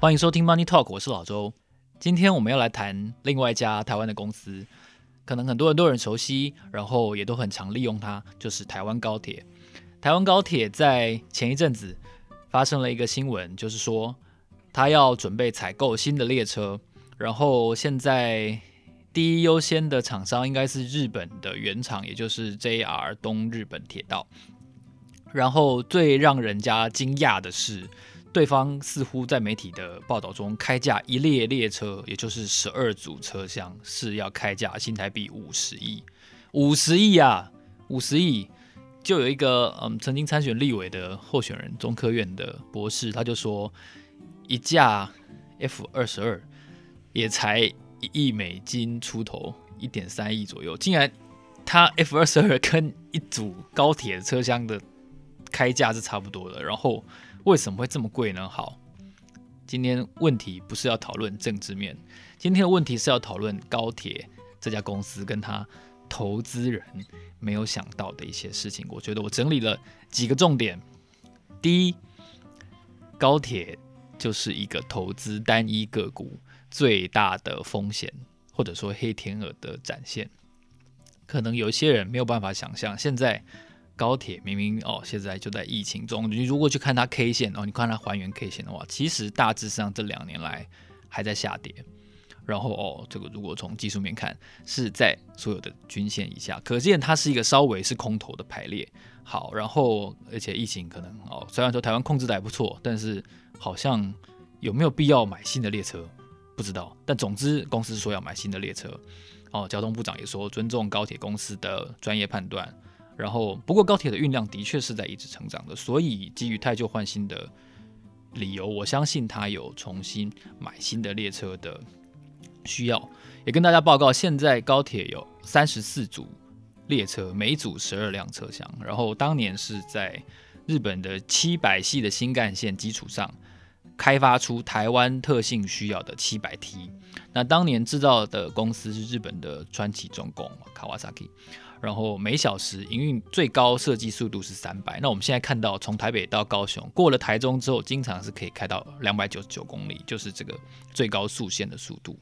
欢迎收听 Money Talk，我是老周。今天我们要来谈另外一家台湾的公司，可能很多人都很熟悉，然后也都很常利用它，就是台湾高铁。台湾高铁在前一阵子发生了一个新闻，就是说它要准备采购新的列车，然后现在第一优先的厂商应该是日本的原厂，也就是 JR 东日本铁道。然后最让人家惊讶的是，对方似乎在媒体的报道中开价一列列车，也就是十二组车厢，是要开价新台币五十亿，五十亿啊，五十亿！就有一个嗯，曾经参选立委的候选人，中科院的博士，他就说，一架 F 二十二也才一亿美金出头，一点三亿左右，竟然他 F 二十二跟一组高铁车厢的开价是差不多的，然后。为什么会这么贵呢？好，今天问题不是要讨论政治面，今天的问题是要讨论高铁这家公司跟他投资人没有想到的一些事情。我觉得我整理了几个重点。第一，高铁就是一个投资单一个股最大的风险，或者说黑天鹅的展现。可能有些人没有办法想象，现在。高铁明明哦，现在就在疫情中。你如果去看它 K 线哦，你看它还原 K 线的话，其实大致上这两年来还在下跌。然后哦，这个如果从技术面看，是在所有的均线以下，可见它是一个稍微是空头的排列。好，然后而且疫情可能哦，虽然说台湾控制的还不错，但是好像有没有必要买新的列车，不知道。但总之，公司说要买新的列车。哦，交通部长也说尊重高铁公司的专业判断。然后，不过高铁的运量的确是在一直成长的，所以基于汰旧换新的理由，我相信他有重新买新的列车的需要。也跟大家报告，现在高铁有三十四组列车，每组十二辆车厢。然后当年是在日本的七百系的新干线基础上，开发出台湾特性需要的七百 T。那当年制造的公司是日本的川崎重工 Kawasaki。然后每小时营运最高设计速度是三百。那我们现在看到，从台北到高雄，过了台中之后，经常是可以开到两百九十九公里，就是这个最高速限的速度。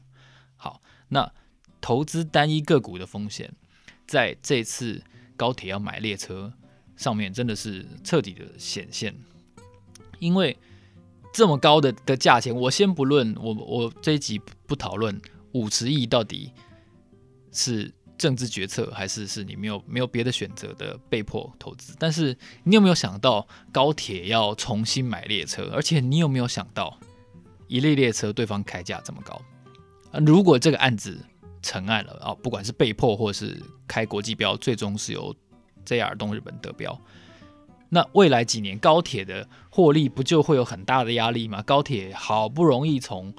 好，那投资单一个股的风险，在这次高铁要买列车上面，真的是彻底的显现。因为这么高的的价钱，我先不论，我我这一集不讨论五十亿到底是。政治决策还是是你没有没有别的选择的被迫投资，但是你有没有想到高铁要重新买列车？而且你有没有想到一列列车对方开价这么高？啊，如果这个案子成案了啊，不管是被迫或是开国际标，最终是由 JR 东日本得标，那未来几年高铁的获利不就会有很大的压力吗？高铁好不容易从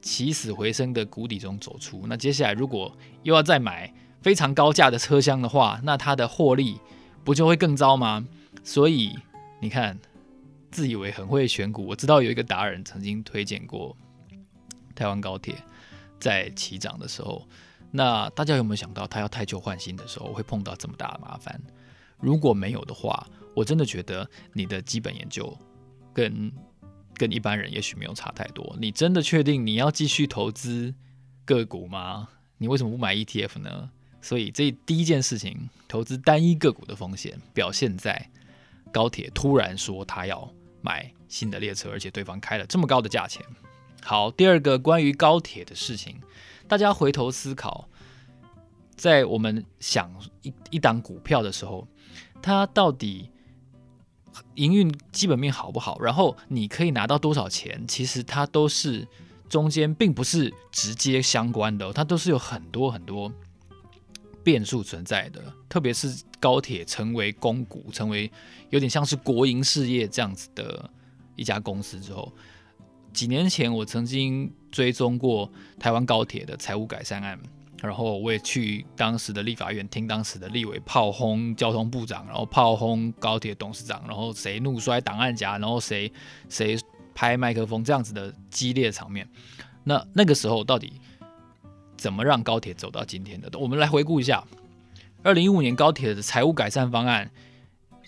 起死回生的谷底中走出，那接下来如果又要再买？非常高价的车厢的话，那它的获利不就会更糟吗？所以你看，自以为很会选股，我知道有一个达人曾经推荐过台湾高铁在起涨的时候，那大家有没有想到，他要汰旧换新的时候会碰到这么大的麻烦？如果没有的话，我真的觉得你的基本研究跟跟一般人也许没有差太多。你真的确定你要继续投资个股吗？你为什么不买 ETF 呢？所以这第一件事情，投资单一个股的风险表现在高铁突然说他要买新的列车，而且对方开了这么高的价钱。好，第二个关于高铁的事情，大家回头思考，在我们想一一档股票的时候，它到底营运基本面好不好？然后你可以拿到多少钱？其实它都是中间并不是直接相关的，它都是有很多很多。变数存在的，特别是高铁成为公股，成为有点像是国营事业这样子的一家公司之后，几年前我曾经追踪过台湾高铁的财务改善案，然后我也去当时的立法院听当时的立委炮轰交通部长，然后炮轰高铁董事长，然后谁怒摔档案夹，然后谁谁拍麦克风这样子的激烈场面。那那个时候到底？怎么让高铁走到今天的？我们来回顾一下，二零一五年高铁的财务改善方案，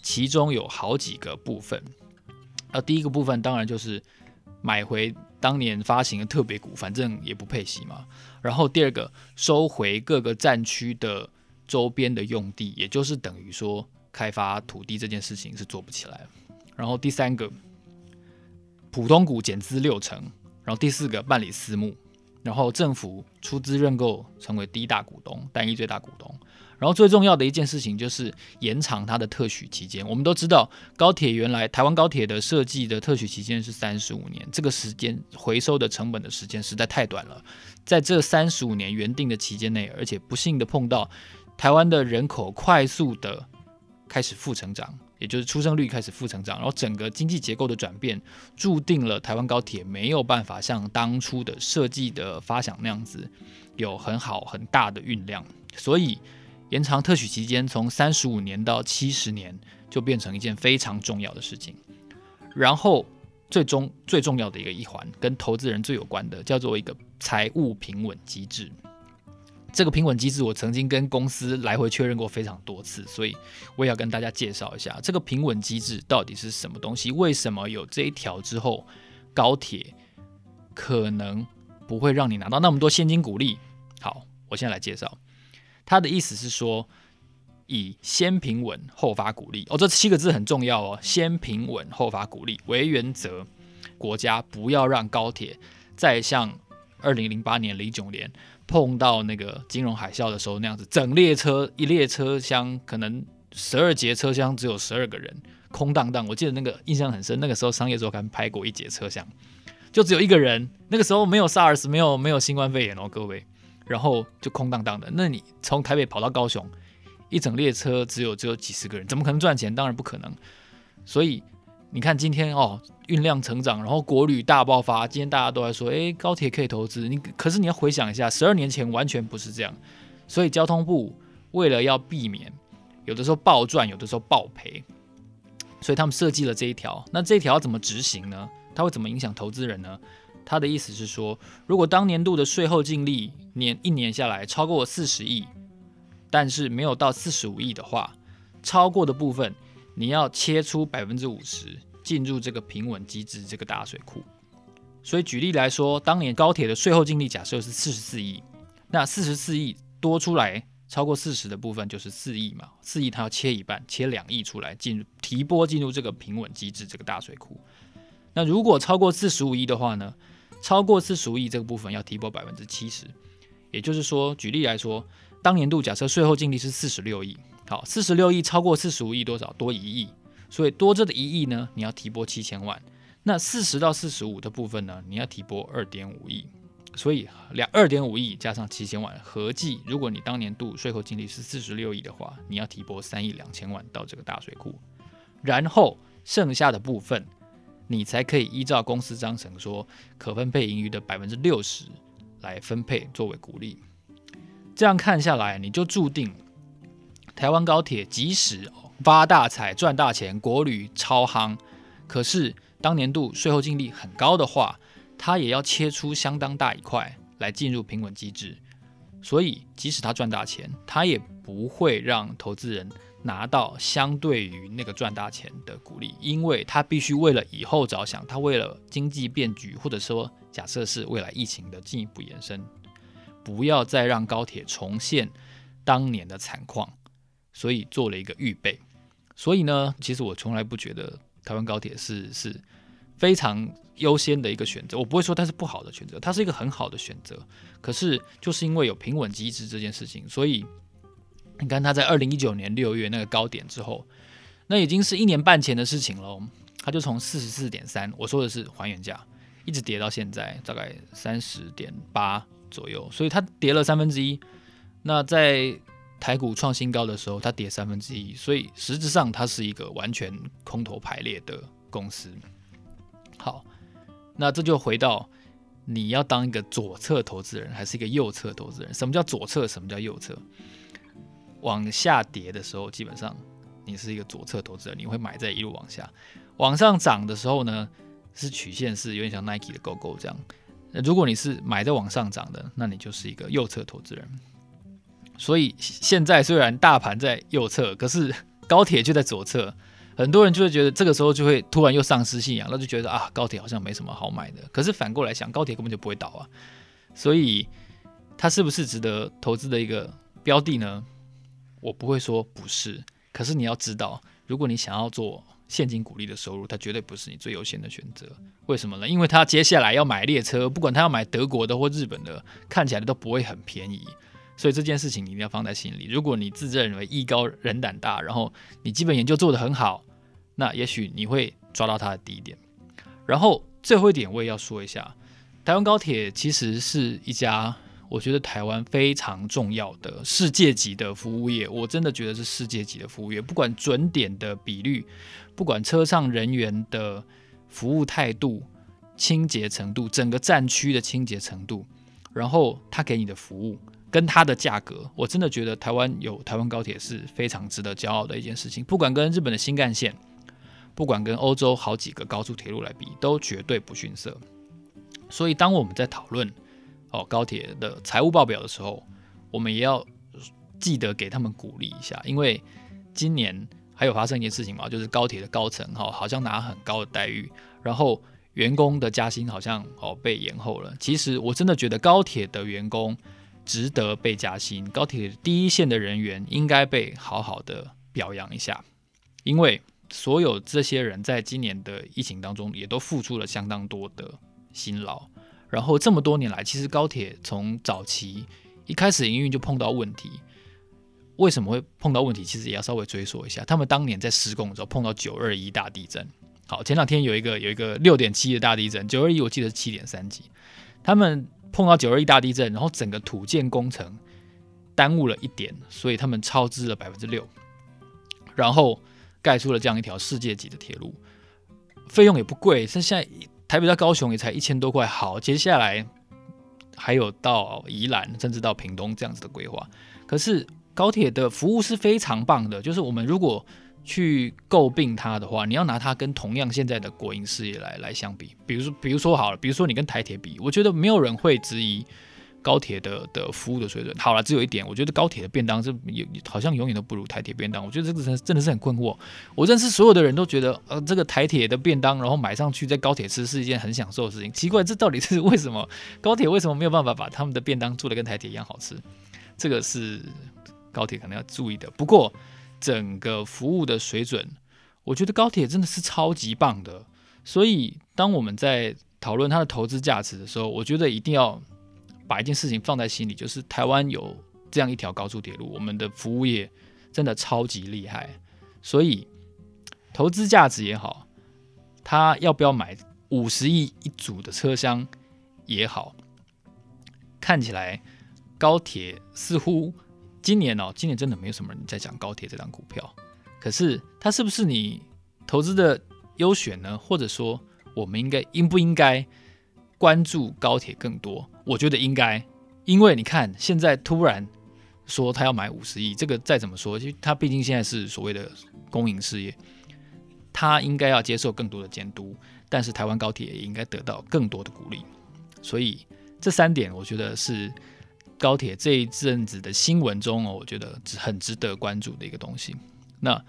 其中有好几个部分。呃，第一个部分当然就是买回当年发行的特别股，反正也不配息嘛。然后第二个，收回各个战区的周边的用地，也就是等于说开发土地这件事情是做不起来。然后第三个，普通股减资六成。然后第四个，办理私募。然后政府出资认购，成为第一大股东，单一最大股东。然后最重要的一件事情就是延长它的特许期间。我们都知道，高铁原来台湾高铁的设计的特许期间是三十五年，这个时间回收的成本的时间实在太短了。在这三十五年原定的期间内，而且不幸的碰到台湾的人口快速的开始负成长。也就是出生率开始负成长，然后整个经济结构的转变，注定了台湾高铁没有办法像当初的设计的发想那样子有很好很大的运量，所以延长特许期间从三十五年到七十年就变成一件非常重要的事情。然后最终最重要的一个一环，跟投资人最有关的，叫做一个财务平稳机制。这个平稳机制，我曾经跟公司来回确认过非常多次，所以我也要跟大家介绍一下这个平稳机制到底是什么东西。为什么有这一条之后，高铁可能不会让你拿到那么多现金股利？好，我现在来介绍。他的意思是说，以先平稳后发股利哦，这七个字很重要哦，先平稳后发股利为原则，国家不要让高铁再像二零零八年、零九年。碰到那个金融海啸的时候那样子，整列车一列车厢可能十二节车厢只有十二个人，空荡荡。我记得那个印象很深，那个时候商业周刊拍过一节车厢，就只有一个人。那个时候没有 SARS，没有没有新冠肺炎哦，各位，然后就空荡荡的。那你从台北跑到高雄，一整列车只有只有几十个人，怎么可能赚钱？当然不可能。所以。你看今天哦，运量成长，然后国旅大爆发。今天大家都在说，诶，高铁可以投资。你可是你要回想一下，十二年前完全不是这样。所以交通部为了要避免有的时候暴赚，有的时候暴赔，所以他们设计了这一条。那这一条要怎么执行呢？它会怎么影响投资人呢？他的意思是说，如果当年度的税后净利年一年下来超过四十亿，但是没有到四十五亿的话，超过的部分。你要切出百分之五十进入这个平稳机制这个大水库，所以举例来说，当年高铁的税后净利假设是四十四亿，那四十四亿多出来超过四十的部分就是四亿嘛，四亿它要切一半，切两亿出来进入提拨进入这个平稳机制这个大水库。那如果超过四十五亿的话呢？超过四十五亿这个部分要提拨百分之七十，也就是说，举例来说，当年度假设税后净利是四十六亿。好，四十六亿超过四十五亿多少？多一亿，所以多这的一亿呢，你要提拨七千万。那四十到四十五的部分呢，你要提拨二点五亿。所以两二点五亿加上七千万，合计如果你当年度税后净利是四十六亿的话，你要提拨三亿两千万到这个大水库，然后剩下的部分，你才可以依照公司章程说可分配盈余的百分之六十来分配作为股利。这样看下来，你就注定。台湾高铁即使发大财赚大钱，国旅超夯，可是当年度税后净利很高的话，它也要切出相当大一块来进入平稳机制。所以即使它赚大钱，它也不会让投资人拿到相对于那个赚大钱的鼓励，因为它必须为了以后着想，它为了经济变局，或者说假设是未来疫情的进一步延伸，不要再让高铁重现当年的惨况。所以做了一个预备，所以呢，其实我从来不觉得台湾高铁是是非常优先的一个选择，我不会说它是不好的选择，它是一个很好的选择。可是就是因为有平稳机制这件事情，所以你看它在二零一九年六月那个高点之后，那已经是一年半前的事情了，它就从四十四点三，我说的是还原价，一直跌到现在大概三十点八左右，所以它跌了三分之一。那在台股创新高的时候，它跌三分之一，所以实质上它是一个完全空头排列的公司。好，那这就回到你要当一个左侧投资人还是一个右侧投资人？什么叫左侧？什么叫右侧？往下跌的时候，基本上你是一个左侧投资人，你会买在一路往下；往上涨的时候呢，是曲线是有点像 Nike 的 Go Go 这样。那如果你是买在往上涨的，那你就是一个右侧投资人。所以现在虽然大盘在右侧，可是 高铁就在左侧，很多人就会觉得这个时候就会突然又丧失信仰，那就觉得啊，高铁好像没什么好买的。可是反过来想，高铁根本就不会倒啊，所以它是不是值得投资的一个标的呢？我不会说不是，可是你要知道，如果你想要做现金股利的收入，它绝对不是你最优先的选择。为什么呢？因为他接下来要买列车，不管他要买德国的或日本的，看起来都不会很便宜。所以这件事情你一定要放在心里。如果你自认为艺高人胆大，然后你基本研究做得很好，那也许你会抓到它的低点。然后最后一点我也要说一下，台湾高铁其实是一家我觉得台湾非常重要的世界级的服务业。我真的觉得是世界级的服务业，不管准点的比率，不管车上人员的服务态度、清洁程度，整个站区的清洁程度，然后他给你的服务。跟它的价格，我真的觉得台湾有台湾高铁是非常值得骄傲的一件事情。不管跟日本的新干线，不管跟欧洲好几个高速铁路来比，都绝对不逊色。所以当我们在讨论哦高铁的财务报表的时候，我们也要记得给他们鼓励一下，因为今年还有发生一件事情嘛，就是高铁的高层哈好像拿很高的待遇，然后员工的加薪好像哦被延后了。其实我真的觉得高铁的员工。值得被加薪，高铁第一线的人员应该被好好的表扬一下，因为所有这些人在今年的疫情当中也都付出了相当多的辛劳。然后这么多年来，其实高铁从早期一开始营运就碰到问题，为什么会碰到问题？其实也要稍微追溯一下，他们当年在施工的时候碰到九二一大地震。好，前两天有一个有一个六点七的大地震，九二一我记得是七点三级，他们。碰到九二一大地震，然后整个土建工程耽误了一点，所以他们超支了百分之六，然后盖出了这样一条世界级的铁路，费用也不贵，像现在台北到高雄也才一千多块。好，接下来还有到宜兰，甚至到屏东这样子的规划。可是高铁的服务是非常棒的，就是我们如果去诟病它的话，你要拿它跟同样现在的国营事业来来相比，比如说，比如说好了，比如说你跟台铁比，我觉得没有人会质疑高铁的的服务的水准。好了，只有一点，我觉得高铁的便当是有好像永远都不如台铁便当。我觉得这个真真的是很困惑。我认识所有的人都觉得，呃，这个台铁的便当，然后买上去在高铁吃是一件很享受的事情。奇怪，这到底是为什么？高铁为什么没有办法把他们的便当做得跟台铁一样好吃？这个是高铁可能要注意的。不过。整个服务的水准，我觉得高铁真的是超级棒的。所以，当我们在讨论它的投资价值的时候，我觉得一定要把一件事情放在心里，就是台湾有这样一条高速铁路，我们的服务业真的超级厉害。所以，投资价值也好，他要不要买五十亿一组的车厢也好，看起来高铁似乎。今年哦，今年真的没有什么人在讲高铁这张股票，可是它是不是你投资的优选呢？或者说，我们应该应不应该关注高铁更多？我觉得应该，因为你看现在突然说他要买五十亿，这个再怎么说，其实他毕竟现在是所谓的公营事业，他应该要接受更多的监督，但是台湾高铁也应该得到更多的鼓励，所以这三点我觉得是。高铁这一阵子的新闻中哦，我觉得很值得关注的一个东西。那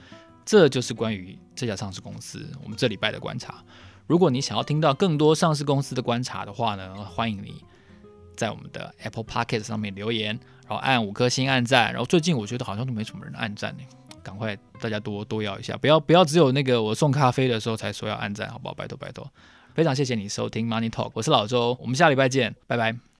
这就是关于这家上市公司我们这礼拜的观察。如果你想要听到更多上市公司的观察的话呢，欢迎你在我们的 Apple Podcast 上面留言，然后按五颗星按赞。然后最近我觉得好像都没什么人按赞呢，赶快大家多多要一下，不要不要只有那个我送咖啡的时候才说要按赞，好不好？拜托拜托，非常谢谢你收听 Money Talk，我是老周，我们下礼拜见，拜拜。